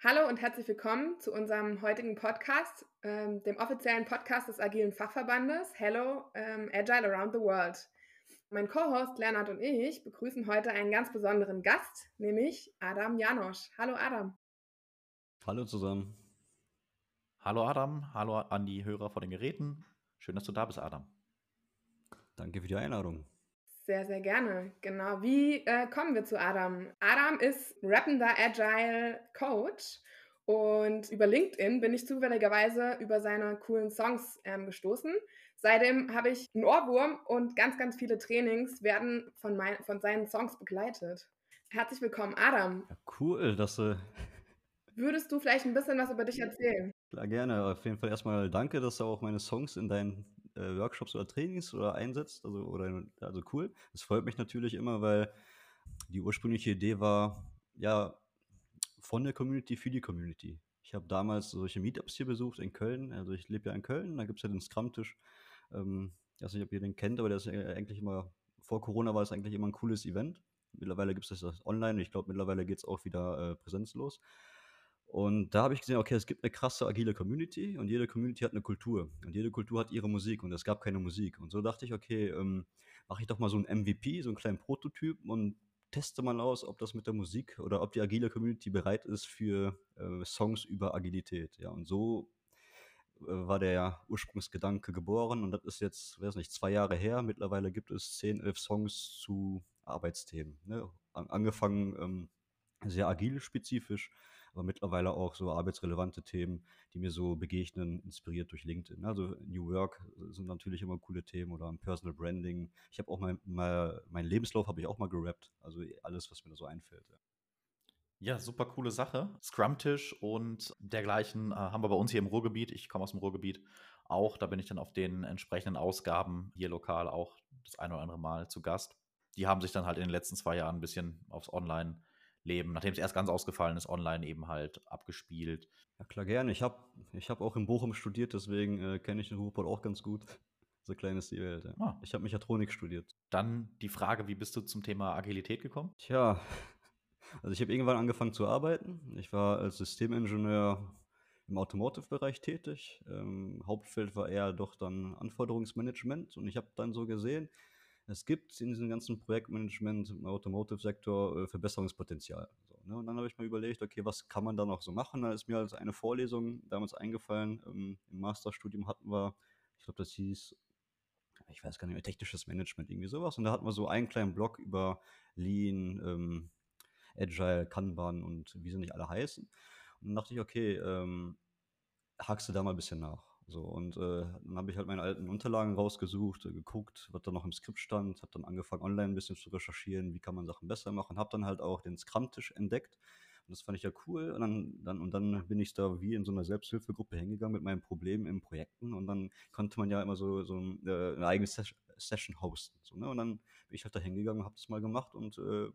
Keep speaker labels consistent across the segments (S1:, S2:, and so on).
S1: Hallo und herzlich willkommen zu unserem heutigen Podcast, ähm, dem offiziellen Podcast des Agilen Fachverbandes Hello ähm, Agile Around the World. Mein Co-Host Lernart und ich begrüßen heute einen ganz besonderen Gast, nämlich Adam Janosch. Hallo Adam.
S2: Hallo zusammen.
S3: Hallo Adam, hallo an die Hörer vor den Geräten. Schön, dass du da bist, Adam.
S2: Danke für die Einladung.
S1: Sehr, sehr gerne. Genau. Wie äh, kommen wir zu Adam? Adam ist rappender Agile Coach und über LinkedIn bin ich zufälligerweise über seine coolen Songs ähm, gestoßen. Seitdem habe ich einen Ohrwurm und ganz, ganz viele Trainings werden von, mein, von seinen Songs begleitet. Herzlich willkommen, Adam.
S2: Ja, cool, dass du.
S1: Würdest du vielleicht ein bisschen was über dich erzählen?
S2: Klar, gerne. Auf jeden Fall erstmal danke, dass du auch meine Songs in deinen äh, Workshops oder Trainings oder einsetzt. Also, oder, also cool. Das freut mich natürlich immer, weil die ursprüngliche Idee war, ja, von der Community für die Community. Ich habe damals solche Meetups hier besucht in Köln. Also ich lebe ja in Köln, da gibt es ja den Scrum-Tisch. Ähm, ich weiß nicht, ob ihr den kennt, aber der ist eigentlich immer, vor Corona war es eigentlich immer ein cooles Event. Mittlerweile gibt es das online ich glaube, mittlerweile geht es auch wieder äh, präsenzlos. Und da habe ich gesehen, okay, es gibt eine krasse agile Community und jede Community hat eine Kultur und jede Kultur hat ihre Musik und es gab keine Musik. Und so dachte ich, okay, ähm, mache ich doch mal so ein MVP, so einen kleinen Prototyp und teste mal aus, ob das mit der Musik oder ob die agile Community bereit ist für äh, Songs über Agilität. Ja, und so äh, war der Ursprungsgedanke geboren und das ist jetzt, weiß nicht, zwei Jahre her. Mittlerweile gibt es zehn, elf Songs zu Arbeitsthemen. Ne? Angefangen ähm, sehr agil spezifisch aber mittlerweile auch so arbeitsrelevante Themen, die mir so begegnen, inspiriert durch LinkedIn. Also New Work sind natürlich immer coole Themen oder Personal Branding. Ich habe auch mal, mal meinen Lebenslauf habe ich auch mal gerappt. Also alles, was mir da so einfällt. Ja.
S3: Ja, super coole Sache. Scrum-Tisch und dergleichen äh, haben wir bei uns hier im Ruhrgebiet. Ich komme aus dem Ruhrgebiet auch. Da bin ich dann auf den entsprechenden Ausgaben hier lokal auch das eine oder andere Mal zu Gast. Die haben sich dann halt in den letzten zwei Jahren ein bisschen aufs Online Leben, nachdem es erst ganz ausgefallen ist, online eben halt abgespielt.
S2: Ja, klar, gerne. Ich habe ich hab auch in Bochum studiert, deswegen äh, kenne ich den Ruhrpott auch ganz gut. So klein ist die Welt. Ja. Ah. Ich habe Mechatronik studiert.
S3: Dann die Frage, wie bist du zum Thema Agilität gekommen?
S2: Tja, also ich habe irgendwann angefangen zu arbeiten. Ich war als Systemingenieur im Automotive-Bereich tätig. Ähm, Hauptfeld war eher doch dann Anforderungsmanagement und ich habe dann so gesehen, es gibt in diesem ganzen Projektmanagement im Automotive-Sektor äh, Verbesserungspotenzial. So, ne? Und dann habe ich mir überlegt, okay, was kann man da noch so machen? Da ist mir als eine Vorlesung damals eingefallen. Ähm, Im Masterstudium hatten wir, ich glaube, das hieß, ich weiß gar nicht mehr, technisches Management, irgendwie sowas. Und da hatten wir so einen kleinen Blog über Lean, ähm, Agile, Kanban und wie sie nicht alle heißen. Und dann dachte ich, okay, ähm, hakst du da mal ein bisschen nach. So, und äh, dann habe ich halt meine alten Unterlagen rausgesucht, äh, geguckt, was da noch im Skript stand, habe dann angefangen, online ein bisschen zu recherchieren, wie kann man Sachen besser machen, habe dann halt auch den Scrum-Tisch entdeckt. Und das fand ich ja cool. Und dann, dann, und dann bin ich da wie in so einer Selbsthilfegruppe hingegangen mit meinen Problemen in Projekten. Und dann konnte man ja immer so, so äh, eine eigene Ses Session hosten. So, ne? Und dann bin ich halt da hingegangen, habe das mal gemacht und äh,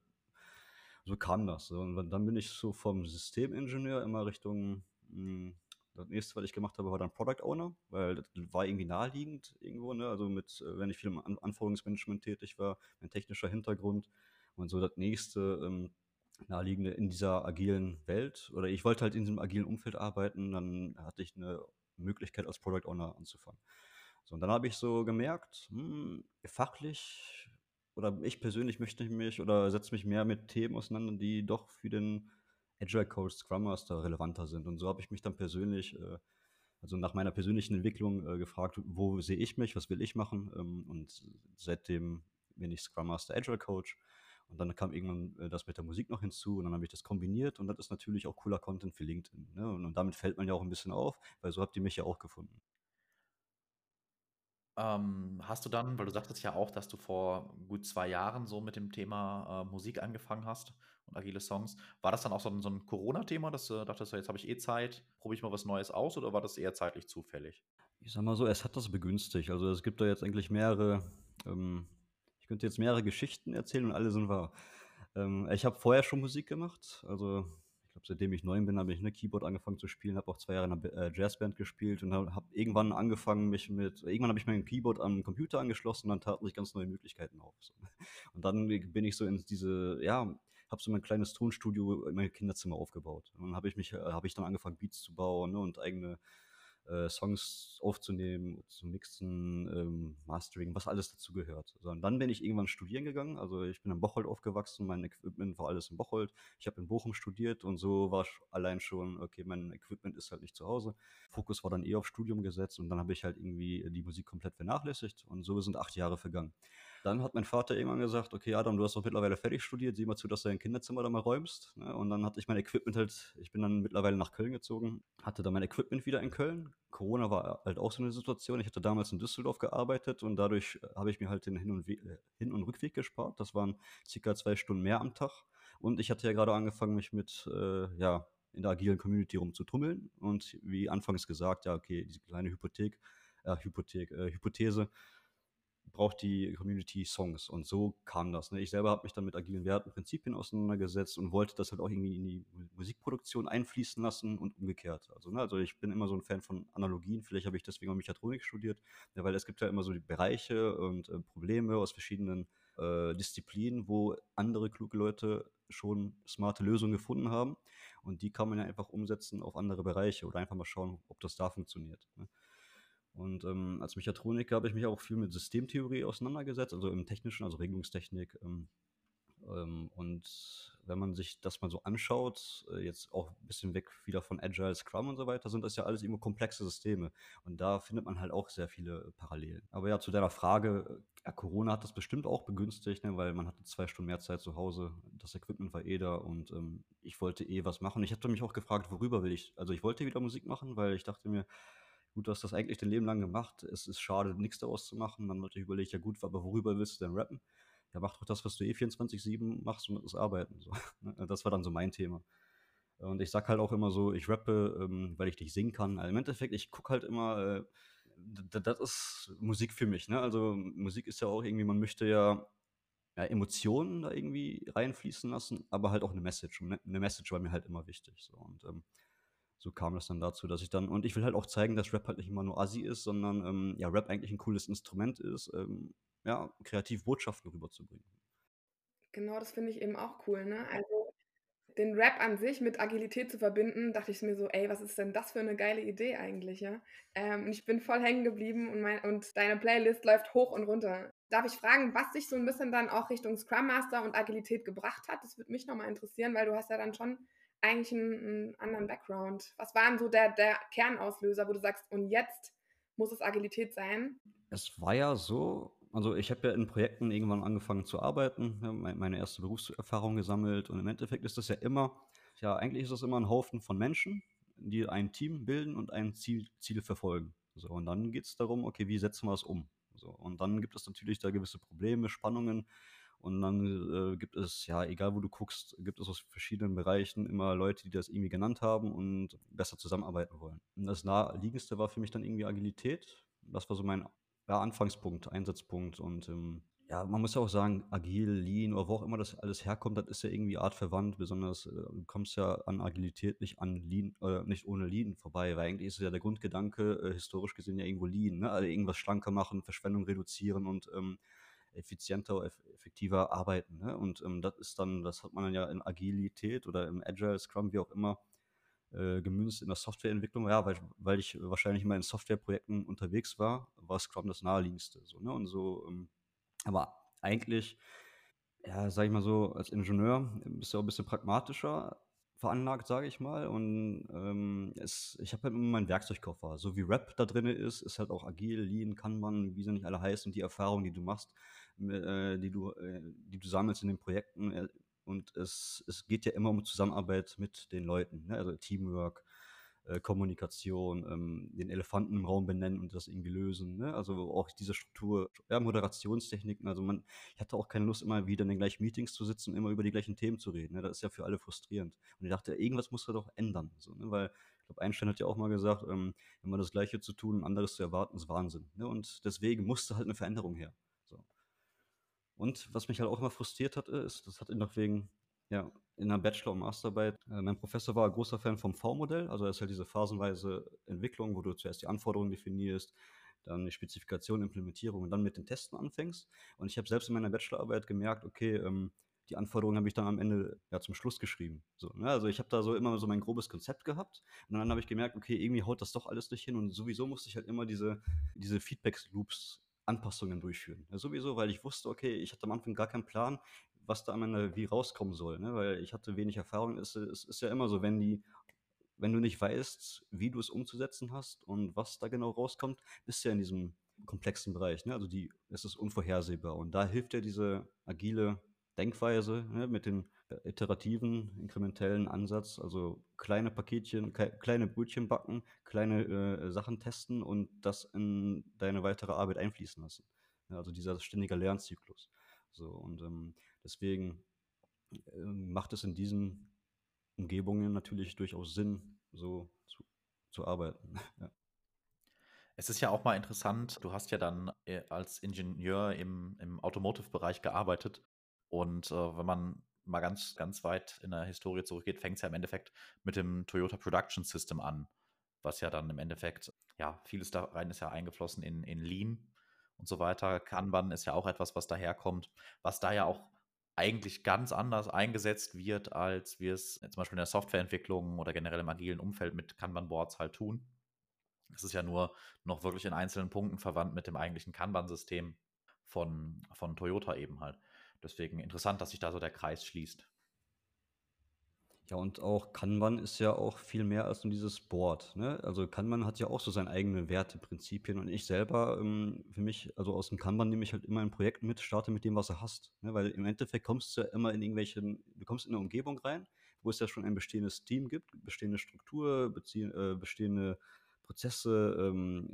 S2: so kam das. Und dann bin ich so vom Systemingenieur immer Richtung mh, hm, das nächste, was ich gemacht habe, war dann Product Owner, weil das war irgendwie naheliegend irgendwo, ne? Also mit, äh, wenn ich viel im An Anforderungsmanagement tätig war, mein technischer Hintergrund und so das nächste ähm, naheliegende in dieser agilen Welt oder ich wollte halt in diesem agilen Umfeld arbeiten, dann hatte ich eine Möglichkeit als Product Owner anzufangen. So, und dann habe ich so gemerkt, hm, fachlich oder ich persönlich möchte mich oder setze mich mehr mit Themen auseinander, die doch für den Agile Coach, Scrum Master relevanter sind. Und so habe ich mich dann persönlich, äh, also nach meiner persönlichen Entwicklung äh, gefragt, wo sehe ich mich, was will ich machen? Ähm, und seitdem bin ich Scrum Master Agile Coach. Und dann kam irgendwann äh, das mit der Musik noch hinzu und dann habe ich das kombiniert und das ist natürlich auch cooler Content für LinkedIn. Ne? Und, und, damit fällt man ja auch ein bisschen auf, weil so habt ihr mich ja auch gefunden.
S3: Ähm, hast du dann, weil du sagtest ja auch, dass du vor gut zwei Jahren so mit dem Thema äh, Musik angefangen hast und agile Songs, war das dann auch so ein, so ein Corona-Thema, dass du dachtest, jetzt habe ich eh Zeit, probiere ich mal was Neues aus oder war das eher zeitlich zufällig?
S2: Ich sag mal so, es hat das begünstigt. Also es gibt da jetzt eigentlich mehrere, ähm, ich könnte jetzt mehrere Geschichten erzählen und alle sind wahr. Ähm, ich habe vorher schon Musik gemacht, also glaube, seitdem ich neun bin, habe ich eine Keyboard angefangen zu spielen, habe auch zwei Jahre in einer äh, Jazzband gespielt und habe hab irgendwann angefangen, mich mit, irgendwann habe ich mein Keyboard am Computer angeschlossen und dann taten sich ganz neue Möglichkeiten auf. So. Und dann bin ich so in diese, ja, habe so mein kleines Tonstudio in meinem Kinderzimmer aufgebaut. Und dann habe ich mich, äh, habe ich dann angefangen, Beats zu bauen ne, und eigene äh, Songs aufzunehmen, zu mixen, ähm, Mastering, was alles dazu gehört. So, und dann bin ich irgendwann studieren gegangen. Also ich bin in Bocholt aufgewachsen, mein Equipment war alles in Bocholt. Ich habe in Bochum studiert und so war allein schon, okay, mein Equipment ist halt nicht zu Hause. Fokus war dann eher auf Studium gesetzt und dann habe ich halt irgendwie die Musik komplett vernachlässigt und so sind acht Jahre vergangen. Dann hat mein Vater irgendwann gesagt, okay, Adam, du hast doch mittlerweile fertig studiert, sieh mal zu, dass du dein Kinderzimmer da mal räumst. Ne? Und dann hatte ich mein Equipment halt, ich bin dann mittlerweile nach Köln gezogen, hatte dann mein Equipment wieder in Köln. Corona war halt auch so eine Situation. Ich hatte damals in Düsseldorf gearbeitet und dadurch habe ich mir halt den Hin- und, We äh, Hin und Rückweg gespart. Das waren circa zwei Stunden mehr am Tag. Und ich hatte ja gerade angefangen, mich mit, äh, ja, in der agilen Community rumzutummeln. Und wie anfangs gesagt, ja, okay, diese kleine Hypothek, äh, Hypothek, äh, Hypothese, braucht die Community Songs. Und so kam das. Ne? Ich selber habe mich dann mit agilen Werten, Prinzipien auseinandergesetzt und wollte das halt auch irgendwie in die Musikproduktion einfließen lassen und umgekehrt. Also, ne? also ich bin immer so ein Fan von Analogien. Vielleicht habe ich deswegen auch Mechatronik studiert, ja, weil es gibt ja immer so die Bereiche und äh, Probleme aus verschiedenen äh, Disziplinen, wo andere kluge Leute schon smarte Lösungen gefunden haben. Und die kann man ja einfach umsetzen auf andere Bereiche oder einfach mal schauen, ob das da funktioniert. Ne? Und ähm, als Mechatroniker habe ich mich auch viel mit Systemtheorie auseinandergesetzt, also im Technischen, also Regelungstechnik. Ähm, ähm, und wenn man sich das mal so anschaut, äh, jetzt auch ein bisschen weg wieder von Agile, Scrum und so weiter, sind das ja alles irgendwo komplexe Systeme. Und da findet man halt auch sehr viele Parallelen. Aber ja, zu deiner Frage, ja, Corona hat das bestimmt auch begünstigt, ne, weil man hatte zwei Stunden mehr Zeit zu Hause, das Equipment war eh da und ähm, ich wollte eh was machen. Ich hatte mich auch gefragt, worüber will ich, also ich wollte wieder Musik machen, weil ich dachte mir, gut, du hast das eigentlich dein Leben lang gemacht. Es ist schade, nichts daraus zu machen. Dann natürlich überlege ich, ja gut, aber worüber willst du denn rappen? Ja, mach doch das, was du eh 24-7 machst und das Arbeiten. So. Ne? Das war dann so mein Thema. Und ich sag halt auch immer so, ich rappe, ähm, weil ich dich singen kann. Also Im Endeffekt, ich gucke halt immer, äh, das ist Musik für mich. Ne? Also Musik ist ja auch irgendwie, man möchte ja, ja, Emotionen da irgendwie reinfließen lassen, aber halt auch eine Message. Eine Message war mir halt immer wichtig. So. Und ähm, so kam es dann dazu, dass ich dann, und ich will halt auch zeigen, dass Rap halt nicht immer nur Assi ist, sondern ähm, ja, Rap eigentlich ein cooles Instrument ist, ähm, ja, kreativ Botschaften rüberzubringen.
S1: Genau, das finde ich eben auch cool, ne? Also den Rap an sich mit Agilität zu verbinden, dachte ich mir so, ey, was ist denn das für eine geile Idee eigentlich, ja? Ähm, und ich bin voll hängen geblieben und, mein, und deine Playlist läuft hoch und runter. Darf ich fragen, was dich so ein bisschen dann auch Richtung Scrum Master und Agilität gebracht hat? Das würde mich nochmal interessieren, weil du hast ja dann schon eigentlich einen, einen anderen Background. Was war denn so der, der Kernauslöser, wo du sagst, und jetzt muss es Agilität sein?
S2: Es war ja so, also ich habe ja in Projekten irgendwann angefangen zu arbeiten, meine erste Berufserfahrung gesammelt und im Endeffekt ist das ja immer, ja, eigentlich ist das immer ein Haufen von Menschen, die ein Team bilden und ein Ziel, Ziel verfolgen. So, und dann geht es darum, okay, wie setzen wir es um? So, und dann gibt es natürlich da gewisse Probleme, Spannungen, und dann äh, gibt es, ja, egal wo du guckst, gibt es aus verschiedenen Bereichen immer Leute, die das irgendwie genannt haben und besser zusammenarbeiten wollen. Und das naheliegendste war für mich dann irgendwie Agilität. Das war so mein ja, Anfangspunkt, Einsatzpunkt. Und ähm, ja, man muss ja auch sagen, agil, lean oder wo auch immer das alles herkommt, das ist ja irgendwie artverwandt. Besonders, äh, du kommst ja an Agilität nicht an lean, äh, nicht ohne lean vorbei, weil eigentlich ist ja der Grundgedanke, äh, historisch gesehen ja irgendwo lean, ne? Also irgendwas schlanker machen, Verschwendung reduzieren und ähm, effizienter, effektiver arbeiten. Ne? Und ähm, das ist dann, das hat man dann ja in Agilität oder im Agile, Scrum, wie auch immer, äh, gemünzt in der Softwareentwicklung. Ja, weil, weil ich wahrscheinlich immer in Softwareprojekten unterwegs war, war Scrum das naheliegendste. So, ne? Und so, ähm, aber eigentlich, ja, sag ich mal so, als Ingenieur bist du auch ein bisschen pragmatischer veranlagt, sage ich mal. Und ähm, es, ich habe halt immer meinen Werkzeugkoffer. So wie Rap da drin ist, ist halt auch agil, Lean, Kanban, wie sie nicht alle heißen. Die Erfahrung, die du machst, äh, die, du, äh, die du sammelst in den Projekten. Äh, und es, es geht ja immer um Zusammenarbeit mit den Leuten, ne? also Teamwork, Kommunikation, ähm, den Elefanten im Raum benennen und das irgendwie lösen. Ne? Also auch diese Struktur, ja, Moderationstechniken. Also man, ich hatte auch keine Lust, immer wieder in den gleichen Meetings zu sitzen und immer über die gleichen Themen zu reden. Ne? Das ist ja für alle frustrierend. Und ich dachte, irgendwas muss er doch ändern. So, ne? Weil ich glaube, Einstein hat ja auch mal gesagt, ähm, immer das Gleiche zu tun und anderes zu erwarten, ist Wahnsinn. Ne? Und deswegen musste halt eine Veränderung her. Und was mich halt auch immer frustriert hat, ist, das hat ihn noch wegen ja, in der Bachelor- und Masterarbeit. Äh, mein Professor war ein großer Fan vom V-Modell, also das ist halt diese phasenweise Entwicklung, wo du zuerst die Anforderungen definierst, dann die Spezifikation, Implementierung und dann mit den Testen anfängst. Und ich habe selbst in meiner Bachelorarbeit gemerkt, okay, ähm, die Anforderungen habe ich dann am Ende ja zum Schluss geschrieben. So, ne? Also ich habe da so immer so mein grobes Konzept gehabt und dann habe ich gemerkt, okay, irgendwie haut das doch alles nicht hin und sowieso musste ich halt immer diese, diese Feedback-Loops Anpassungen durchführen. Ja, sowieso, weil ich wusste, okay, ich hatte am Anfang gar keinen Plan, was da am Ende wie rauskommen soll, ne? weil ich hatte wenig Erfahrung. Es, es ist ja immer so, wenn die wenn du nicht weißt, wie du es umzusetzen hast und was da genau rauskommt, bist du ja in diesem komplexen Bereich. Ne? Also die, es ist unvorhersehbar. Und da hilft ja diese agile Denkweise ne? mit dem iterativen, inkrementellen Ansatz, also kleine Paketchen, kleine Brötchen backen, kleine äh, Sachen testen und das in deine weitere Arbeit einfließen lassen. Ja, also dieser ständige Lernzyklus. So, und ähm, deswegen äh, macht es in diesen Umgebungen natürlich durchaus Sinn, so zu, zu arbeiten. ja.
S3: Es ist ja auch mal interessant, du hast ja dann äh, als Ingenieur im, im Automotive-Bereich gearbeitet. Und äh, wenn man mal ganz, ganz weit in der Historie zurückgeht, fängt es ja im Endeffekt mit dem Toyota Production System an, was ja dann im Endeffekt, ja, vieles da rein ist ja eingeflossen in, in Lean und so weiter. Kanban ist ja auch etwas, was daherkommt, was da ja auch eigentlich ganz anders eingesetzt wird, als wir es zum Beispiel in der Softwareentwicklung oder generell im agilen Umfeld mit Kanban-Boards halt tun. Es ist ja nur noch wirklich in einzelnen Punkten verwandt mit dem eigentlichen Kanban-System von, von Toyota eben halt. Deswegen interessant, dass sich da so der Kreis schließt.
S2: Ja, und auch Kanban ist ja auch viel mehr als nur dieses Board. Ne? Also Kanban hat ja auch so seine eigenen Werte, Prinzipien. Und ich selber, ähm, für mich, also aus dem Kanban nehme ich halt immer ein Projekt mit, starte mit dem, was du hast. Ne? Weil im Endeffekt kommst du ja immer in irgendwelchen, du kommst in eine Umgebung rein, wo es ja schon ein bestehendes Team gibt, bestehende Struktur, äh, bestehende Prozesse, ähm,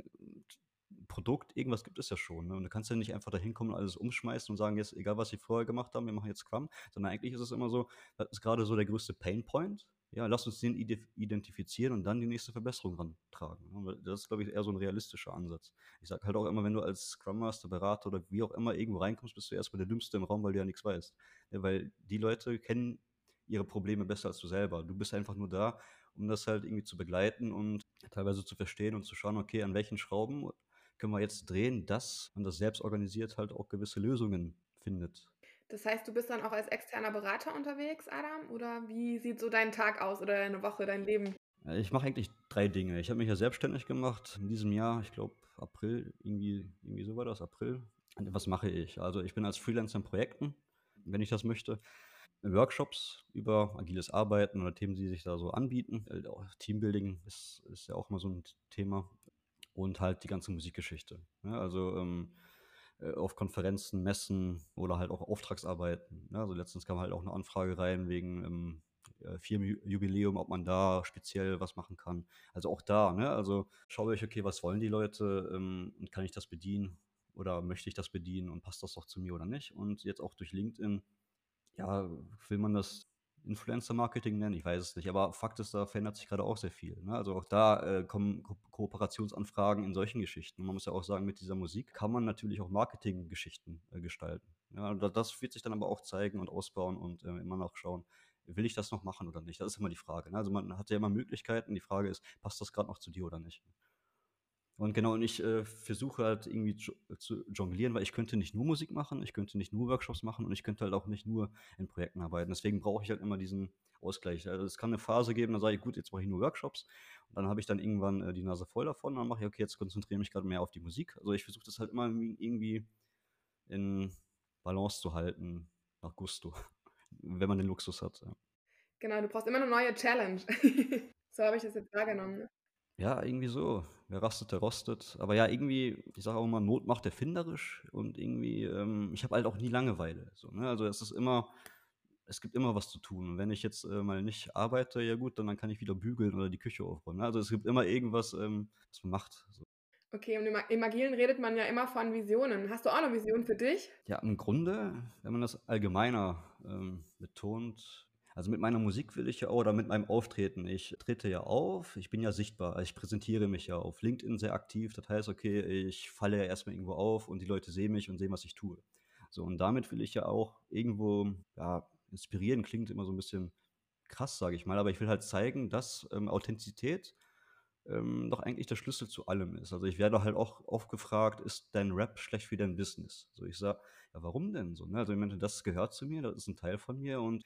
S2: Produkt, irgendwas gibt es ja schon. Ne? Und du kannst ja nicht einfach da hinkommen und alles umschmeißen und sagen, jetzt, egal was sie vorher gemacht haben, wir machen jetzt Scrum, sondern eigentlich ist es immer so, das ist gerade so der größte Painpoint. Ja, lass uns den identifizieren und dann die nächste Verbesserung rantragen. Ne? Das ist, glaube ich, eher so ein realistischer Ansatz. Ich sage halt auch immer, wenn du als Scrum Master, Berater oder wie auch immer irgendwo reinkommst, bist du erstmal der Dümmste im Raum, weil du ja nichts weißt. Ja, weil die Leute kennen ihre Probleme besser als du selber. Du bist einfach nur da, um das halt irgendwie zu begleiten und teilweise zu verstehen und zu schauen, okay, an welchen Schrauben können wir jetzt drehen, dass man das selbst organisiert halt auch gewisse Lösungen findet.
S1: Das heißt, du bist dann auch als externer Berater unterwegs, Adam? Oder wie sieht so dein Tag aus oder deine Woche, dein Leben?
S2: Ich mache eigentlich drei Dinge. Ich habe mich ja selbstständig gemacht in diesem Jahr, ich glaube April, irgendwie, irgendwie so war das, April. Und was mache ich? Also ich bin als Freelancer in Projekten, wenn ich das möchte. Workshops über agiles Arbeiten oder Themen, die sich da so anbieten. Äh, Teambuilding ist, ist ja auch immer so ein Thema und halt die ganze Musikgeschichte. Ne? also ähm, äh, auf Konferenzen, Messen oder halt auch Auftragsarbeiten. Ne? also letztens kam halt auch eine Anfrage rein wegen ähm, Firmenjubiläum, ob man da speziell was machen kann. Also auch da, ne? also schaue ich, okay, was wollen die Leute ähm, und kann ich das bedienen oder möchte ich das bedienen und passt das doch zu mir oder nicht? Und jetzt auch durch LinkedIn, ja, will man das Influencer-Marketing nennen, ich weiß es nicht. Aber Fakt ist, da verändert sich gerade auch sehr viel. Ne? Also auch da äh, kommen Ko Kooperationsanfragen in solchen Geschichten. Und man muss ja auch sagen, mit dieser Musik kann man natürlich auch Marketinggeschichten äh, gestalten. Ja, das wird sich dann aber auch zeigen und ausbauen und äh, immer noch schauen, will ich das noch machen oder nicht? Das ist immer die Frage. Ne? Also man hat ja immer Möglichkeiten. Die Frage ist, passt das gerade noch zu dir oder nicht? Und genau, und ich äh, versuche halt irgendwie zu jonglieren, weil ich könnte nicht nur Musik machen, ich könnte nicht nur Workshops machen und ich könnte halt auch nicht nur in Projekten arbeiten. Deswegen brauche ich halt immer diesen Ausgleich. Also es kann eine Phase geben, da sage ich, gut, jetzt mache ich nur Workshops. Und dann habe ich dann irgendwann äh, die Nase voll davon. Und dann mache ich, okay, jetzt konzentriere ich mich gerade mehr auf die Musik. Also ich versuche das halt immer irgendwie in Balance zu halten, nach Gusto, wenn man den Luxus hat. Ja.
S1: Genau, du brauchst immer eine neue Challenge. so habe ich das jetzt wahrgenommen.
S2: Ja, irgendwie so. Wer rastet, der rostet. Aber ja, irgendwie, ich sage auch immer, Not macht erfinderisch und irgendwie, ähm, ich habe halt auch nie Langeweile. So, ne? Also es ist immer, es gibt immer was zu tun. Und wenn ich jetzt äh, mal nicht arbeite, ja gut, dann, dann kann ich wieder bügeln oder die Küche aufräumen. Ne? Also es gibt immer irgendwas, ähm, was man macht. So.
S1: Okay, und im Agilen redet man ja immer von Visionen. Hast du auch eine Vision für dich?
S2: Ja, im Grunde, wenn man das allgemeiner ähm, betont, also mit meiner Musik will ich ja oder mit meinem Auftreten, ich trete ja auf, ich bin ja sichtbar, ich präsentiere mich ja auf LinkedIn sehr aktiv. Das heißt, okay, ich falle ja erstmal irgendwo auf und die Leute sehen mich und sehen, was ich tue. So, und damit will ich ja auch irgendwo, ja, inspirieren klingt immer so ein bisschen krass, sage ich mal, aber ich will halt zeigen, dass ähm, Authentizität ähm, doch eigentlich der Schlüssel zu allem ist. Also ich werde halt auch oft gefragt, ist dein Rap schlecht für dein Business? So ich sage, ja, warum denn so? Ne? Also ich meine, das gehört zu mir, das ist ein Teil von mir und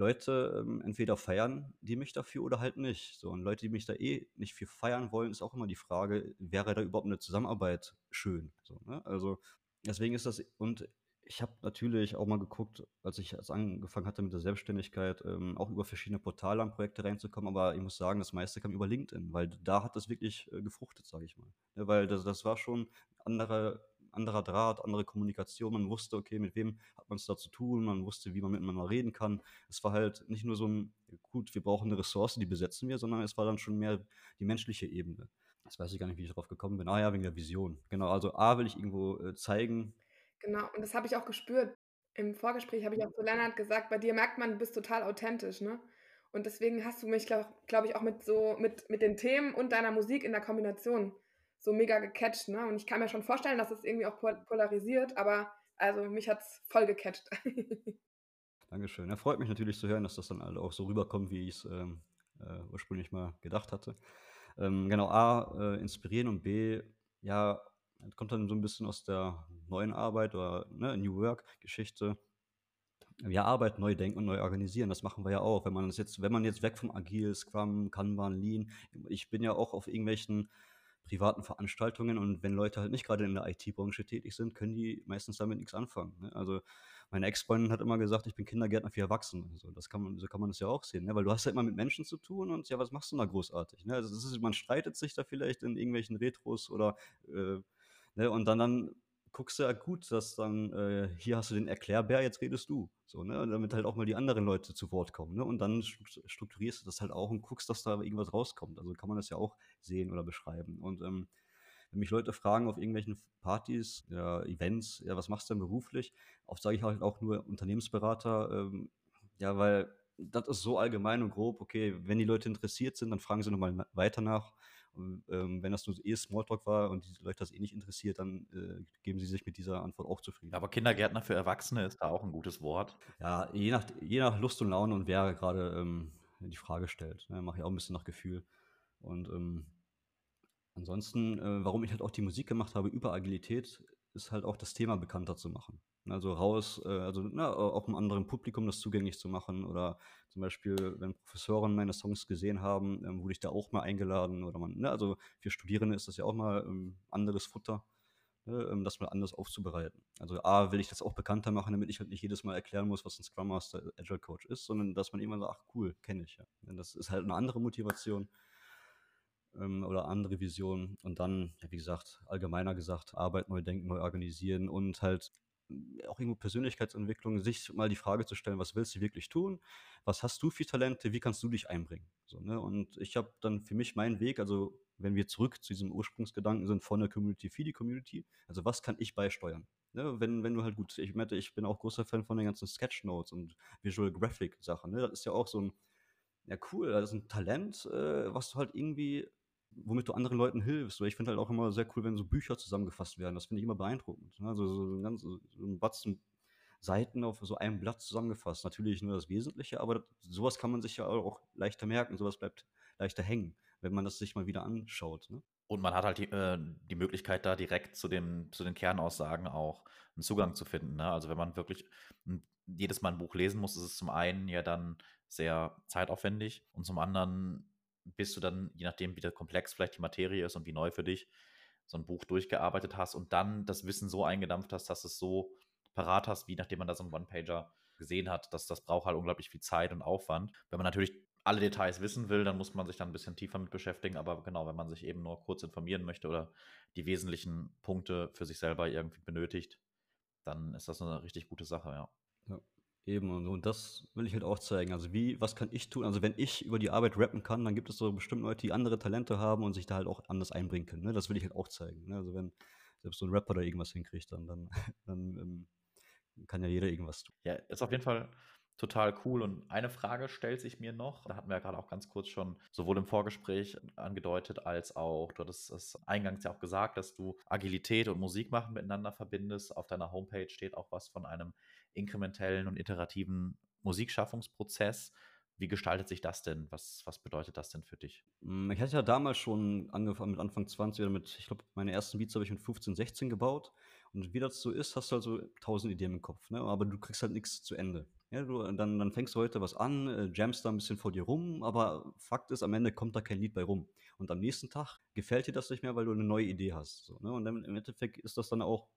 S2: Leute ähm, entweder feiern die mich dafür oder halt nicht. So, und Leute, die mich da eh nicht für feiern wollen, ist auch immer die Frage, wäre da überhaupt eine Zusammenarbeit schön? So, ne? Also deswegen ist das, und ich habe natürlich auch mal geguckt, als ich als angefangen hatte mit der Selbstständigkeit, ähm, auch über verschiedene Portale an Projekte reinzukommen, aber ich muss sagen, das meiste kam über LinkedIn, weil da hat das wirklich äh, gefruchtet, sage ich mal. Ja, weil das, das war schon andere, anderer Draht, andere Kommunikation. Man wusste, okay, mit wem hat man es da zu tun, man wusste, wie man miteinander reden kann. Es war halt nicht nur so ein, gut, wir brauchen eine Ressource, die besetzen wir, sondern es war dann schon mehr die menschliche Ebene. Das weiß ich gar nicht, wie ich darauf gekommen bin. Ah ja, wegen der Vision. Genau, also A will ich irgendwo äh, zeigen,
S1: Genau, und das habe ich auch gespürt. Im Vorgespräch habe ich auch zu Lennart gesagt, bei dir merkt man, du bist total authentisch, ne? Und deswegen hast du mich, glaube glaub ich, auch mit so, mit, mit den Themen und deiner Musik in der Kombination so mega gecatcht, ne? Und ich kann mir schon vorstellen, dass es irgendwie auch polarisiert, aber also mich hat es voll gecatcht.
S2: Dankeschön. Ja, freut mich natürlich zu hören, dass das dann auch so rüberkommt, wie ich es ähm, äh, ursprünglich mal gedacht hatte. Ähm, genau, A, äh, inspirieren und B, ja, kommt dann so ein bisschen aus der neuen Arbeit oder ne, New Work-Geschichte. Ja, Arbeit neu denken und neu organisieren. Das machen wir ja auch. Wenn man jetzt, wenn man jetzt weg vom Agil, Scrum, Kanban, Lean, ich bin ja auch auf irgendwelchen privaten Veranstaltungen und wenn Leute halt nicht gerade in der IT-Branche tätig sind, können die meistens damit nichts anfangen. Ne? Also meine Ex-Freundin hat immer gesagt, ich bin Kindergärtner für Erwachsene. Also das kann man, so kann man das ja auch sehen, ne? weil du hast ja immer mit Menschen zu tun und ja, was machst du da großartig? Ne? Also ist, man streitet sich da vielleicht in irgendwelchen Retros oder äh, Ne? Und dann, dann guckst du ja gut, dass dann, äh, hier hast du den Erklärbär, jetzt redest du. So, ne? Damit halt auch mal die anderen Leute zu Wort kommen. Ne? Und dann strukturierst du das halt auch und guckst, dass da irgendwas rauskommt. Also kann man das ja auch sehen oder beschreiben. Und ähm, wenn mich Leute fragen auf irgendwelchen Partys, ja, Events, ja, was machst du denn beruflich? Oft sage ich halt auch nur Unternehmensberater, ähm, ja, weil das ist so allgemein und grob, okay, wenn die Leute interessiert sind, dann fragen sie nochmal weiter nach. Ähm, wenn das nur eh Smalltalk war und die Leute das eh nicht interessiert, dann äh, geben sie sich mit dieser Antwort auch zufrieden.
S3: Aber Kindergärtner für Erwachsene ist da auch ein gutes Wort.
S2: Ja, je nach, je nach Lust und Laune und wer gerade ähm, die Frage stellt. Ne, Mache ich auch ein bisschen nach Gefühl. Und ähm, ansonsten, äh, warum ich halt auch die Musik gemacht habe über Agilität, ist halt auch das Thema bekannter zu machen. Also raus, äh, also na, auch einem anderen Publikum das zugänglich zu machen. Oder zum Beispiel, wenn Professoren meine Songs gesehen haben, ähm, wurde ich da auch mal eingeladen. Oder man, ne, also für Studierende ist das ja auch mal ähm, anderes Futter, ne, ähm, das mal anders aufzubereiten. Also A, will ich das auch bekannter machen, damit ich halt nicht jedes Mal erklären muss, was ein Scrum Master Agile Coach ist, sondern dass man immer sagt, ach cool, kenne ich ja. Das ist halt eine andere Motivation ähm, oder andere Vision. Und dann, wie gesagt, allgemeiner gesagt, Arbeit neu denken, neu organisieren und halt auch irgendwo Persönlichkeitsentwicklung, sich mal die Frage zu stellen, was willst du wirklich tun? Was hast du für Talente? Wie kannst du dich einbringen? So, ne? Und ich habe dann für mich meinen Weg, also wenn wir zurück zu diesem Ursprungsgedanken sind von der Community für die Community, also was kann ich beisteuern? Ne? Wenn, wenn du halt gut, ich meinte, ich bin auch großer Fan von den ganzen Sketchnotes und Visual Graphic Sachen. Ne? Das ist ja auch so ein, ja cool, das ist ein Talent, äh, was du halt irgendwie womit du anderen Leuten hilfst. Ich finde halt auch immer sehr cool, wenn so Bücher zusammengefasst werden. Das finde ich immer beeindruckend. Ne? Also so ein ganz so ein Batzen Seiten auf so einem Blatt zusammengefasst. Natürlich nur das Wesentliche, aber sowas kann man sich ja auch leichter merken. Sowas bleibt leichter hängen, wenn man das sich mal wieder anschaut. Ne?
S3: Und man hat halt die, äh, die Möglichkeit, da direkt zu, dem, zu den Kernaussagen auch einen Zugang zu finden. Ne? Also wenn man wirklich jedes Mal ein Buch lesen muss, ist es zum einen ja dann sehr zeitaufwendig und zum anderen bis du dann, je nachdem, wie komplex vielleicht die Materie ist und wie neu für dich, so ein Buch durchgearbeitet hast und dann das Wissen so eingedampft hast, dass es so parat hast, wie nachdem man da so einen One-Pager gesehen hat, dass das braucht halt unglaublich viel Zeit und Aufwand. Wenn man natürlich alle Details wissen will, dann muss man sich dann ein bisschen tiefer mit beschäftigen. Aber genau, wenn man sich eben nur kurz informieren möchte oder die wesentlichen Punkte für sich selber irgendwie benötigt, dann ist das eine richtig gute Sache, ja.
S2: ja. Eben, und, und das will ich halt auch zeigen. Also wie, was kann ich tun? Also wenn ich über die Arbeit rappen kann, dann gibt es so bestimmt Leute, die andere Talente haben und sich da halt auch anders einbringen können. Ne? Das will ich halt auch zeigen. Ne? Also wenn selbst so ein Rapper da irgendwas hinkriegt, dann, dann, dann ähm, kann ja jeder irgendwas tun.
S3: Ja, ist auf jeden Fall total cool. Und eine Frage stellt sich mir noch, da hatten wir ja gerade auch ganz kurz schon sowohl im Vorgespräch angedeutet, als auch, du hattest es eingangs ja auch gesagt, dass du Agilität und Musik machen miteinander verbindest. Auf deiner Homepage steht auch was von einem inkrementellen und iterativen Musikschaffungsprozess. Wie gestaltet sich das denn? Was, was bedeutet das denn für dich?
S2: Hm, ich hatte ja damals schon angefangen mit Anfang 20 oder mit, ich glaube, meine ersten Beats habe ich mit 15, 16 gebaut. Und wie das so ist, hast du halt so tausend Ideen im Kopf, ne? aber du kriegst halt nichts zu Ende. Ja, du, dann, dann fängst du heute was an, äh, jamst da ein bisschen vor dir rum, aber Fakt ist, am Ende kommt da kein Lied bei rum. Und am nächsten Tag gefällt dir das nicht mehr, weil du eine neue Idee hast. So, ne? Und dann, im Endeffekt ist das dann auch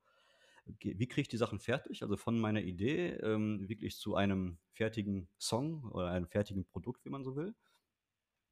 S2: wie kriege ich die Sachen fertig? Also von meiner Idee ähm, wirklich zu einem fertigen Song oder einem fertigen Produkt, wie man so will.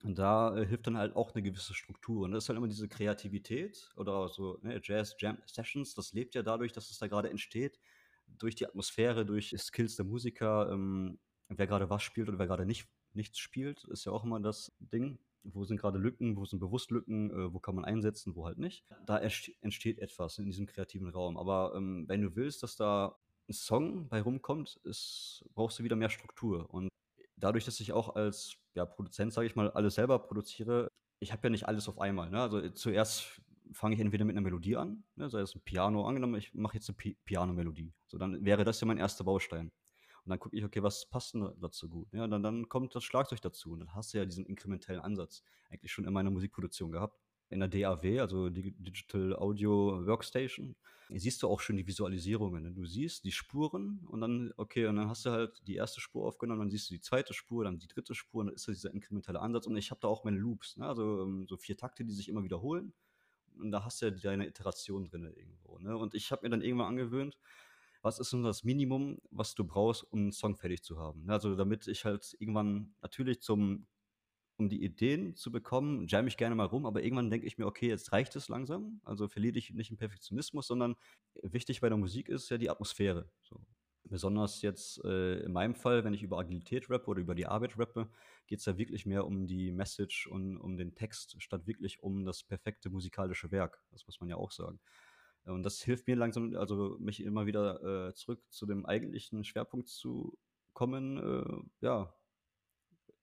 S2: Und da äh, hilft dann halt auch eine gewisse Struktur. Und das ist halt immer diese Kreativität oder so ne, Jazz Jam Sessions. Das lebt ja dadurch, dass es da gerade entsteht, durch die Atmosphäre, durch Skills der Musiker, ähm, wer gerade was spielt oder wer gerade nicht nichts spielt, ist ja auch immer das Ding wo sind gerade Lücken, wo sind bewusst Lücken, äh, wo kann man einsetzen, wo halt nicht. Da entsteht etwas in diesem kreativen Raum. Aber ähm, wenn du willst, dass da ein Song bei rumkommt, ist, brauchst du wieder mehr Struktur. Und dadurch, dass ich auch als ja, Produzent, sage ich mal, alles selber produziere, ich habe ja nicht alles auf einmal. Ne? Also zuerst fange ich entweder mit einer Melodie an, ne? sei es ein Piano, angenommen, ich mache jetzt eine Pi Piano-Melodie. So, dann wäre das ja mein erster Baustein. Und dann gucke ich, okay, was passt denn dazu gut? Ja, dann, dann kommt das Schlagzeug dazu. Und dann hast du ja diesen inkrementellen Ansatz eigentlich schon in meiner Musikproduktion gehabt. In der DAW, also Digital Audio Workstation, siehst du auch schon die Visualisierungen. Ne? Du siehst die Spuren und dann, okay, und dann hast du halt die erste Spur aufgenommen, dann siehst du die zweite Spur, dann die dritte Spur, und dann ist das dieser inkrementelle Ansatz. Und ich habe da auch meine Loops, ne? also ähm, so vier Takte, die sich immer wiederholen. Und da hast du ja deine Iteration drin irgendwo. Ne? Und ich habe mir dann irgendwann angewöhnt, was ist denn das Minimum, was du brauchst, um einen Song fertig zu haben? Ne, also damit ich halt irgendwann natürlich zum, um die Ideen zu bekommen, jam ich gerne mal rum, aber irgendwann denke ich mir, okay, jetzt reicht es langsam. Also verliere ich nicht im Perfektionismus, sondern wichtig bei der Musik ist ja die Atmosphäre. So. Besonders jetzt äh, in meinem Fall, wenn ich über Agilität rappe oder über die Arbeit rappe, geht es ja wirklich mehr um die Message und um den Text, statt wirklich um das perfekte musikalische Werk. Das muss man ja auch sagen. Und das hilft mir langsam, also mich immer wieder äh, zurück zu dem eigentlichen Schwerpunkt zu kommen. Äh, ja,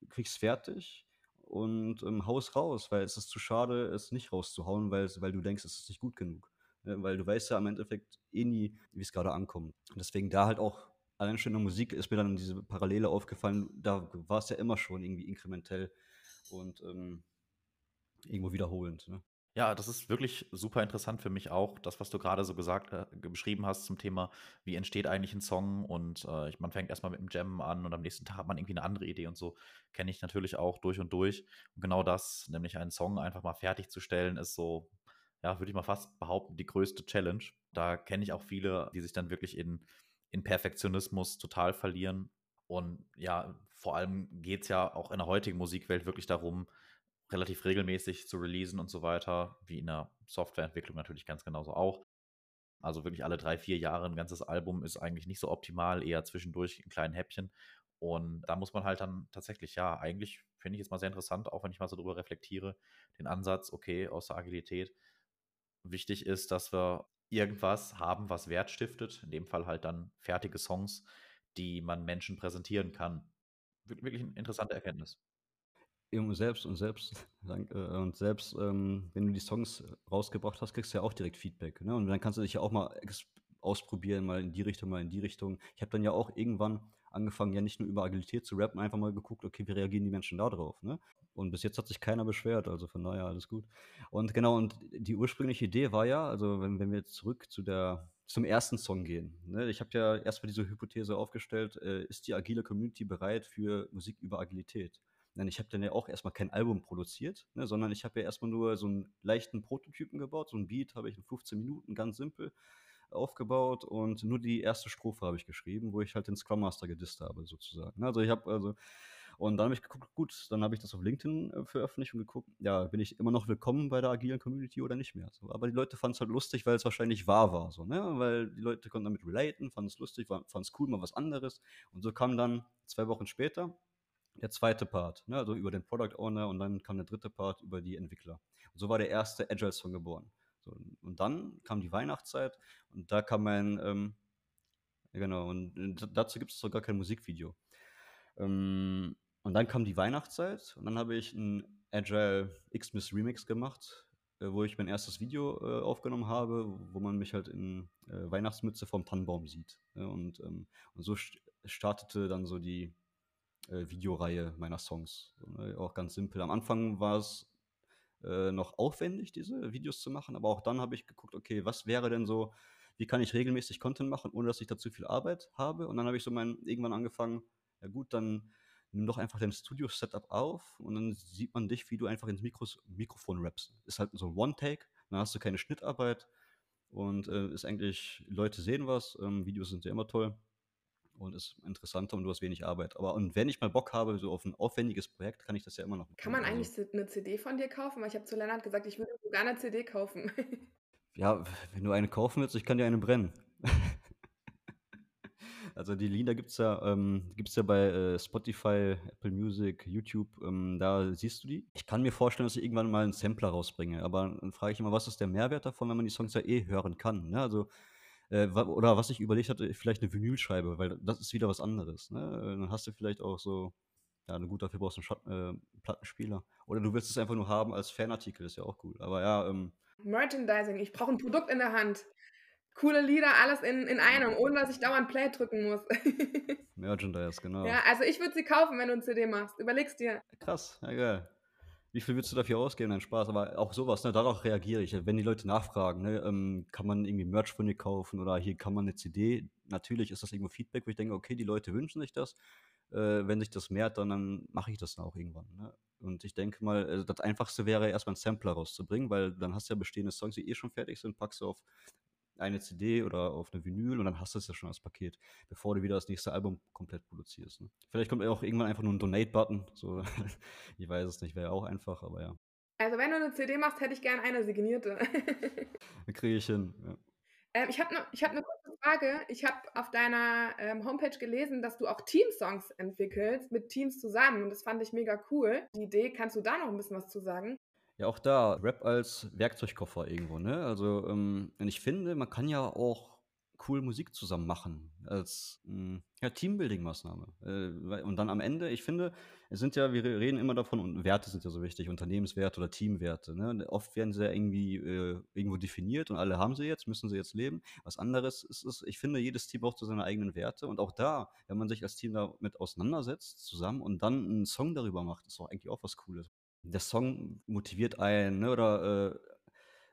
S2: krieg's fertig und ähm, haus raus, weil es ist zu schade, es nicht rauszuhauen, weil, weil du denkst, es ist nicht gut genug. Ne? Weil du weißt ja im Endeffekt eh nie, wie es gerade ankommt. Und deswegen da halt auch, allein schon in der Musik ist mir dann diese Parallele aufgefallen, da war es ja immer schon irgendwie inkrementell und ähm, irgendwo wiederholend. Ne?
S3: Ja, das ist wirklich super interessant für mich auch, das, was du gerade so gesagt äh, beschrieben hast zum Thema, wie entsteht eigentlich ein Song und äh, man fängt erstmal mit dem Jam an und am nächsten Tag hat man irgendwie eine andere Idee und so, kenne ich natürlich auch durch und durch. Und genau das, nämlich einen Song einfach mal fertigzustellen, ist so, ja, würde ich mal fast behaupten, die größte Challenge. Da kenne ich auch viele, die sich dann wirklich in, in Perfektionismus total verlieren. Und ja, vor allem geht es ja auch in der heutigen Musikwelt wirklich darum, relativ regelmäßig zu releasen und so weiter, wie in der Softwareentwicklung natürlich ganz genauso auch. Also wirklich alle drei, vier Jahre ein ganzes Album ist eigentlich nicht so optimal, eher zwischendurch in kleinen Häppchen. Und da muss man halt dann tatsächlich, ja, eigentlich finde ich es mal sehr interessant, auch wenn ich mal so drüber reflektiere, den Ansatz, okay, aus der Agilität. Wichtig ist, dass wir irgendwas haben, was Wert stiftet. In dem Fall halt dann fertige Songs, die man Menschen präsentieren kann. Wirklich eine interessante Erkenntnis
S2: eben selbst und selbst, und selbst, ähm, wenn du die Songs rausgebracht hast, kriegst du ja auch direkt Feedback. Ne? Und dann kannst du dich ja auch mal ausprobieren, mal in die Richtung, mal in die Richtung. Ich habe dann ja auch irgendwann angefangen, ja nicht nur über Agilität zu rappen, einfach mal geguckt, okay, wie reagieren die Menschen da drauf, ne? Und bis jetzt hat sich keiner beschwert, also von daher alles gut. Und genau, und die ursprüngliche Idee war ja, also wenn, wenn wir jetzt zurück zu der, zum ersten Song gehen. Ne? Ich habe ja erstmal diese Hypothese aufgestellt, äh, ist die agile Community bereit für Musik über Agilität? Denn ich habe dann ja auch erstmal kein Album produziert, ne, sondern ich habe ja erstmal nur so einen leichten Prototypen gebaut. So ein Beat habe ich in 15 Minuten ganz simpel aufgebaut und nur die erste Strophe habe ich geschrieben, wo ich halt den Scrum Master gedisst habe, sozusagen. Also ich habe also und dann habe ich geguckt, gut, dann habe ich das auf LinkedIn äh, veröffentlicht und geguckt, ja, bin ich immer noch willkommen bei der agilen Community oder nicht mehr. So, aber die Leute fanden es halt lustig, weil es wahrscheinlich wahr war, so, ne? Weil die Leute konnten damit relaten, fanden es lustig, fanden es cool, mal was anderes. Und so kam dann zwei Wochen später der zweite Part, ne, also über den Product Owner und dann kam der dritte Part über die Entwickler. Und so war der erste Agile Song geboren. So, und dann kam die Weihnachtszeit und da kam mein, ähm, genau, und dazu gibt es sogar kein Musikvideo. Ähm, und dann kam die Weihnachtszeit und dann habe ich ein Agile Xmas Remix gemacht, äh, wo ich mein erstes Video äh, aufgenommen habe, wo man mich halt in äh, Weihnachtsmütze vom Tannenbaum sieht. Ne? Und, ähm, und so startete dann so die äh, Videoreihe meiner Songs. Ne? Auch ganz simpel. Am Anfang war es äh, noch aufwendig, diese Videos zu machen, aber auch dann habe ich geguckt, okay, was wäre denn so, wie kann ich regelmäßig Content machen, ohne dass ich dazu viel Arbeit habe? Und dann habe ich so mein, irgendwann angefangen, ja gut, dann nimm doch einfach dein Studio-Setup auf und dann sieht man dich, wie du einfach ins Mikros, Mikrofon rappst. Ist halt so ein One-Take, dann hast du keine Schnittarbeit und äh, ist eigentlich, Leute sehen was, ähm, Videos sind ja immer toll und ist interessanter und du hast wenig Arbeit. Aber und wenn ich mal Bock habe, so auf ein aufwendiges Projekt, kann ich das ja immer noch machen.
S1: Kann man also, eigentlich eine CD von dir kaufen? Weil ich habe zu Lennart gesagt, ich würde sogar eine CD kaufen.
S2: ja, wenn du eine kaufen willst, ich kann dir eine brennen. Also die Lieder gibt es ja, ähm, gibt's ja bei äh, Spotify, Apple Music, YouTube, ähm, da siehst du die. Ich kann mir vorstellen, dass ich irgendwann mal einen Sampler rausbringe, aber dann frage ich immer, was ist der Mehrwert davon, wenn man die Songs ja eh hören kann. Ne? Also äh, oder was ich überlegt hatte, vielleicht eine Vinylscheibe, weil das ist wieder was anderes. Ne? Dann hast du vielleicht auch so, ja, gut, dafür brauchst du einen Schat äh, Plattenspieler. Oder du willst es einfach nur haben als Fanartikel, ist ja auch cool. Aber ja, ähm,
S1: Merchandising, ich brauche ein Produkt in der Hand. Coole Lieder, alles in, in einem, ohne dass ich dauernd Play drücken muss.
S2: Merchandise, genau.
S1: Ja, also ich würde sie kaufen, wenn du ein CD machst. Überlegst dir.
S2: Krass, ja geil wie viel willst du dafür ausgeben? Ein Spaß, aber auch sowas, ne, darauf reagiere ich. Wenn die Leute nachfragen, ne, ähm, kann man irgendwie Merch von dir kaufen oder hier kann man eine CD. Natürlich ist das irgendwo Feedback, wo ich denke, okay, die Leute wünschen sich das. Äh, wenn sich das mehrt, dann, dann mache ich das dann auch irgendwann. Ne? Und ich denke mal, also das Einfachste wäre erstmal einen Sampler rauszubringen, weil dann hast du ja bestehende Songs, die eh schon fertig sind, packst du auf eine CD oder auf eine Vinyl und dann hast du es ja schon als Paket, bevor du wieder das nächste Album komplett produzierst. Ne? Vielleicht kommt auch irgendwann einfach nur ein Donate-Button. So. ich weiß es nicht, wäre auch einfach, aber ja.
S1: Also wenn du eine CD machst, hätte ich gerne eine signierte.
S2: kriege ich hin. Ja.
S1: Ähm, ich habe noch, hab eine kurze Frage. Ich habe auf deiner ähm, Homepage gelesen, dass du auch Teamsongs entwickelst mit Teams zusammen und das fand ich mega cool. Die Idee, kannst du da noch ein bisschen was zu sagen?
S2: Ja, auch da, Rap als Werkzeugkoffer irgendwo, ne? Also, ähm, und ich finde, man kann ja auch cool Musik zusammen machen als hm, ja, Teambuilding-Maßnahme. Äh, und dann am Ende, ich finde, es sind ja, wir reden immer davon, und Werte sind ja so wichtig, Unternehmenswerte oder Teamwerte. Ne? Oft werden sie ja irgendwie äh, irgendwo definiert und alle haben sie jetzt, müssen sie jetzt leben. Was anderes ist es, ich finde, jedes Team braucht so seine eigenen Werte. Und auch da, wenn man sich als Team damit auseinandersetzt zusammen und dann einen Song darüber macht, ist doch eigentlich auch was Cooles der Song motiviert einen, ne, oder äh,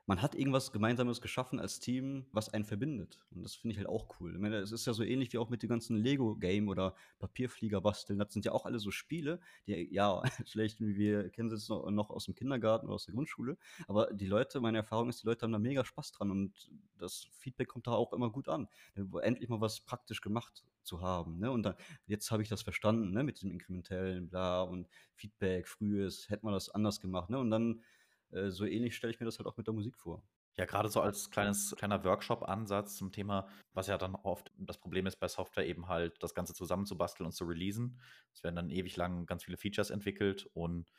S2: man hat irgendwas Gemeinsames geschaffen als Team, was einen verbindet. Und das finde ich halt auch cool. Ich meine, es ist ja so ähnlich wie auch mit dem ganzen Lego-Game oder Papierflieger basteln. Das sind ja auch alle so Spiele, die, ja, vielleicht, wir kennen sie es noch, noch aus dem Kindergarten oder aus der Grundschule. Aber die Leute, meine Erfahrung ist, die Leute haben da mega Spaß dran und das Feedback kommt da auch immer gut an. Endlich mal was praktisch gemacht zu haben. Ne? Und dann, jetzt habe ich das verstanden, ne? mit dem inkrementellen, bla und Feedback, frühes, hätte man das anders gemacht. Ne? Und dann äh, so ähnlich stelle ich mir das halt auch mit der Musik vor.
S3: Ja, gerade so als kleines, kleiner Workshop-Ansatz zum Thema, was ja dann oft das Problem ist bei Software, eben halt das Ganze zusammenzubasteln und zu releasen. Es werden dann ewig lang ganz viele Features entwickelt und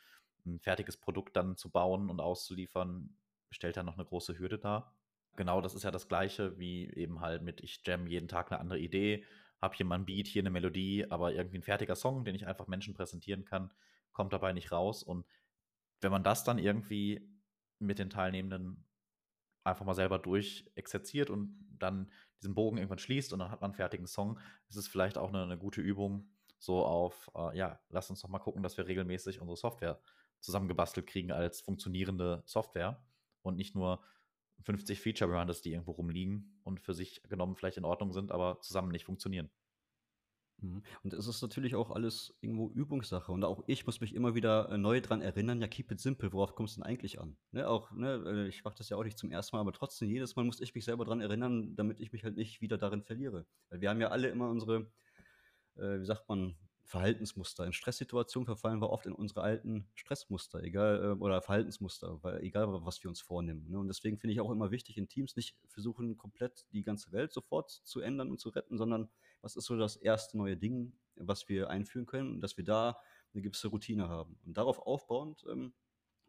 S3: ein fertiges Produkt dann zu bauen und auszuliefern, stellt dann noch eine große Hürde dar. Genau, das ist ja das Gleiche wie eben halt mit, ich jam jeden Tag eine andere Idee, habe hier mal ein Beat, hier eine Melodie, aber irgendwie ein fertiger Song, den ich einfach Menschen präsentieren kann, kommt dabei nicht raus. Und wenn man das dann irgendwie mit den Teilnehmenden einfach mal selber durchexerziert und dann diesen Bogen irgendwann schließt und dann hat man einen fertigen Song, ist es vielleicht auch eine, eine gute Übung, so auf, äh, ja, lass uns doch mal gucken, dass wir regelmäßig unsere Software zusammengebastelt kriegen als funktionierende Software und nicht nur 50 Feature Reminders, die irgendwo rumliegen und für sich genommen vielleicht in Ordnung sind, aber zusammen nicht funktionieren.
S2: Mhm. Und es ist natürlich auch alles irgendwo Übungssache. Und auch ich muss mich immer wieder äh, neu dran erinnern, ja, keep it simple, worauf kommst du denn eigentlich an? Ne, auch, ne, äh, ich mache das ja auch nicht zum ersten Mal, aber trotzdem, jedes Mal muss ich mich selber dran erinnern, damit ich mich halt nicht wieder darin verliere. Weil wir haben ja alle immer unsere, äh, wie sagt man, Verhaltensmuster. In Stresssituationen verfallen wir oft in unsere alten Stressmuster, egal, äh, oder Verhaltensmuster, weil, egal was wir uns vornehmen. Ne? Und deswegen finde ich auch immer wichtig, in Teams nicht versuchen, komplett die ganze Welt sofort zu ändern und zu retten, sondern was ist so das erste neue Ding, was wir einführen können, dass wir da eine gewisse Routine haben. Und darauf aufbauend ähm,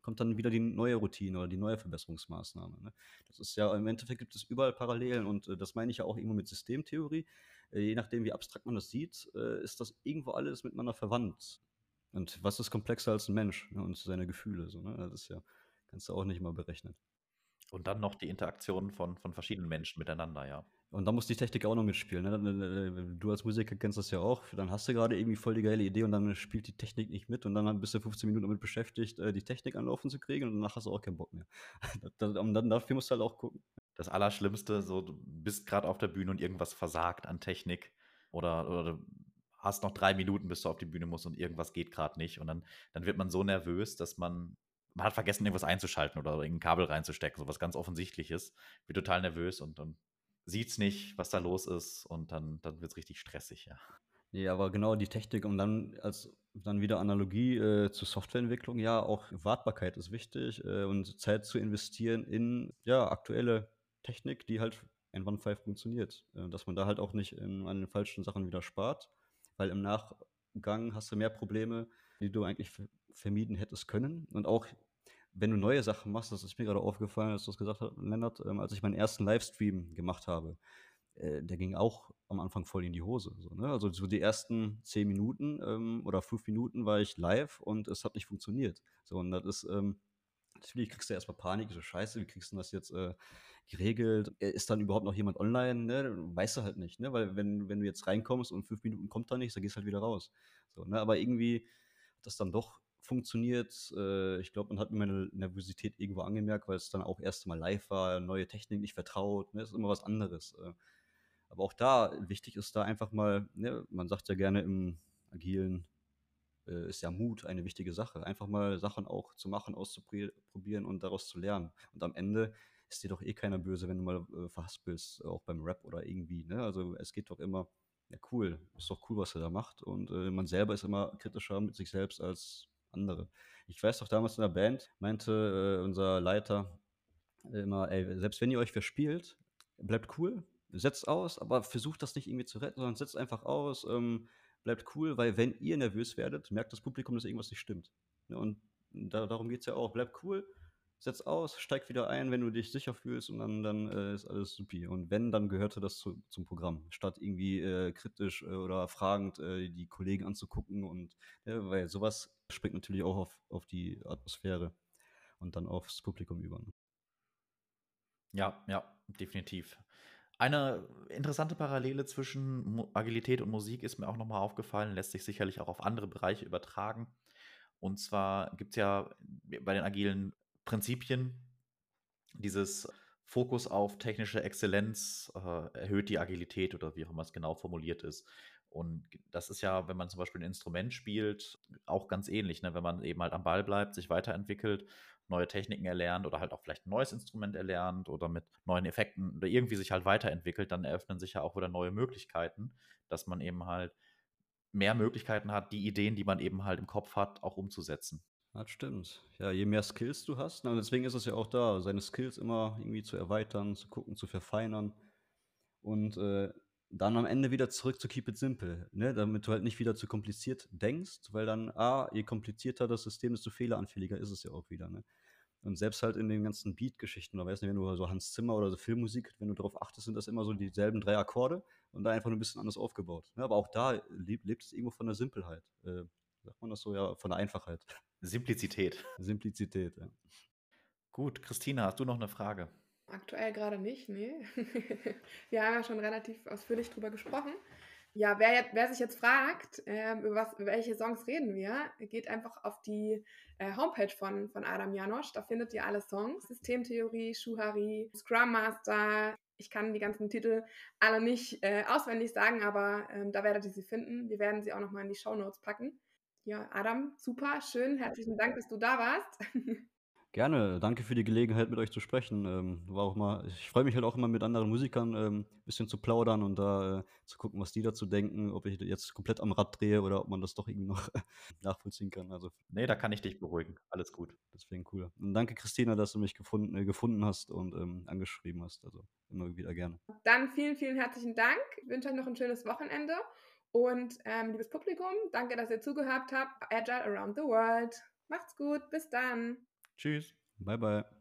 S2: kommt dann wieder die neue Routine oder die neue Verbesserungsmaßnahme. Ne? Das ist ja, im Endeffekt gibt es überall Parallelen und äh, das meine ich ja auch irgendwo mit Systemtheorie. Äh, je nachdem, wie abstrakt man das sieht, äh, ist das irgendwo alles miteinander verwandt. Und was ist komplexer als ein Mensch ne, und seine Gefühle? So, ne? Das ist ja, kannst du auch nicht mal berechnen.
S3: Und dann noch die Interaktion von, von verschiedenen Menschen miteinander, ja.
S2: Und da muss die Technik auch noch mitspielen. Ne? Du als Musiker kennst das ja auch. Dann hast du gerade irgendwie voll die geile Idee und dann spielt die Technik nicht mit und dann bist du 15 Minuten damit beschäftigt, äh, die Technik anlaufen zu kriegen und danach hast du auch keinen Bock mehr. Und dann dafür musst du halt auch gucken.
S3: Das Allerschlimmste, so du bist gerade auf der Bühne und irgendwas versagt an Technik oder, oder du hast noch drei Minuten, bis du auf die Bühne musst und irgendwas geht gerade nicht. Und dann, dann wird man so nervös, dass man man hat vergessen, irgendwas einzuschalten oder irgendein Kabel reinzustecken, so was ganz Offensichtliches, wird total nervös und dann sieht es nicht, was da los ist und dann, dann wird es richtig stressig, ja.
S2: Ja, aber genau die Technik und dann als dann wieder Analogie äh, zur Softwareentwicklung, ja, auch Wartbarkeit ist wichtig äh, und Zeit zu investieren in ja, aktuelle Technik, die halt einwandfrei funktioniert. Äh, dass man da halt auch nicht in, an den falschen Sachen wieder spart, weil im Nachgang hast du mehr Probleme, die du eigentlich vermieden hättest können. Und auch wenn du neue Sachen machst, das ist mir gerade aufgefallen, als du es gesagt hast, Lennart, ähm, als ich meinen ersten Livestream gemacht habe, äh, der ging auch am Anfang voll in die Hose. So, ne? Also so die ersten zehn Minuten ähm, oder fünf Minuten war ich live und es hat nicht funktioniert. So, und das ist, ähm, natürlich kriegst du erstmal Panik, so scheiße, wie kriegst du das jetzt äh, geregelt? Äh, ist dann überhaupt noch jemand online? Ne? Weißt du halt nicht, ne? Weil wenn, wenn du jetzt reinkommst und fünf Minuten kommt da nichts, dann gehst du halt wieder raus. So, ne? Aber irgendwie hat das dann doch funktioniert. Äh, ich glaube, man hat mir meine Nervosität irgendwo angemerkt, weil es dann auch erst mal live war, neue Technik nicht vertraut. Ne? Ist immer was anderes. Äh. Aber auch da, wichtig ist da einfach mal, ne? man sagt ja gerne im Agilen, äh, ist ja Mut eine wichtige Sache. Einfach mal Sachen auch zu machen, auszuprobieren und daraus zu lernen. Und am Ende ist dir doch eh keiner böse, wenn du mal äh, verhaspelst, auch beim Rap oder irgendwie. Ne? Also es geht doch immer, ja cool, ist doch cool, was er da macht. Und äh, man selber ist immer kritischer mit sich selbst als andere. Ich weiß doch damals in der Band, meinte äh, unser Leiter immer, ey, selbst wenn ihr euch verspielt, bleibt cool, setzt aus, aber versucht das nicht irgendwie zu retten, sondern setzt einfach aus, ähm, bleibt cool, weil wenn ihr nervös werdet, merkt das Publikum, dass irgendwas nicht stimmt. Ja, und da, darum geht es ja auch. Bleibt cool, setz aus, steig wieder ein, wenn du dich sicher fühlst und dann, dann äh, ist alles supi. Und wenn, dann gehörte das zu, zum Programm, statt irgendwie äh, kritisch äh, oder fragend äh, die Kollegen anzugucken und weil sowas springt natürlich auch auf, auf die Atmosphäre und dann aufs Publikum über. Ne?
S3: Ja, ja, definitiv. Eine interessante Parallele zwischen Agilität und Musik ist mir auch nochmal aufgefallen, lässt sich sicherlich auch auf andere Bereiche übertragen. Und zwar gibt es ja bei den agilen Prinzipien dieses Fokus auf technische Exzellenz äh, erhöht die Agilität oder wie auch immer es genau formuliert ist. Und das ist ja, wenn man zum Beispiel ein Instrument spielt, auch ganz ähnlich, ne? wenn man eben halt am Ball bleibt, sich weiterentwickelt, neue Techniken erlernt oder halt auch vielleicht ein neues Instrument erlernt oder mit neuen Effekten oder irgendwie sich halt weiterentwickelt, dann eröffnen sich ja auch wieder neue Möglichkeiten, dass man eben halt mehr Möglichkeiten hat, die Ideen, die man eben halt im Kopf hat, auch umzusetzen.
S2: Das stimmt. Ja, je mehr Skills du hast, und deswegen ist es ja auch da, seine Skills immer irgendwie zu erweitern, zu gucken, zu verfeinern und äh, dann am Ende wieder zurück zu Keep It Simple, ne? damit du halt nicht wieder zu kompliziert denkst, weil dann, ah, je komplizierter das System, desto fehleranfälliger ist es ja auch wieder. Ne? Und selbst halt in den ganzen Beat-Geschichten, da weiß nicht, wenn du so Hans Zimmer oder so Filmmusik, wenn du darauf achtest, sind das immer so dieselben drei Akkorde und da einfach nur ein bisschen anders aufgebaut. Ne? Aber auch da lebt, lebt es irgendwo von der Simpelheit. Äh, sagt man das so, ja, von der Einfachheit.
S3: Simplizität.
S2: Simplizität, ja.
S3: Gut, Christina, hast du noch eine Frage?
S1: Aktuell gerade nicht, nee. Wir haben ja schon relativ ausführlich drüber gesprochen. Ja, wer, wer sich jetzt fragt, äh, über, was, über welche Songs reden wir, geht einfach auf die äh, Homepage von, von Adam Janosch. Da findet ihr alle Songs. Systemtheorie, Schuhari, Scrum Master. Ich kann die ganzen Titel alle nicht äh, auswendig sagen, aber ähm, da werdet ihr sie finden. Wir werden sie auch nochmal in die Show Notes packen. Ja, Adam, super, schön. Herzlichen Dank, dass du da warst.
S2: Gerne, danke für die Gelegenheit, mit euch zu sprechen. Ähm, war auch mal, ich freue mich halt auch immer mit anderen Musikern ein ähm, bisschen zu plaudern und da äh, zu gucken, was die dazu denken, ob ich jetzt komplett am Rad drehe oder ob man das doch irgendwie noch nachvollziehen kann. Also,
S3: nee, da kann ich dich beruhigen. Alles gut.
S2: Deswegen cool. Und danke, Christina, dass du mich gefunden, äh, gefunden hast und ähm, angeschrieben hast. Also immer wieder gerne.
S1: Dann vielen, vielen herzlichen Dank. Ich wünsche euch noch ein schönes Wochenende und ähm, liebes Publikum, danke, dass ihr zugehört habt. Agile Around the World. Macht's gut, bis dann.
S3: Tschüss.
S2: Bye, bye.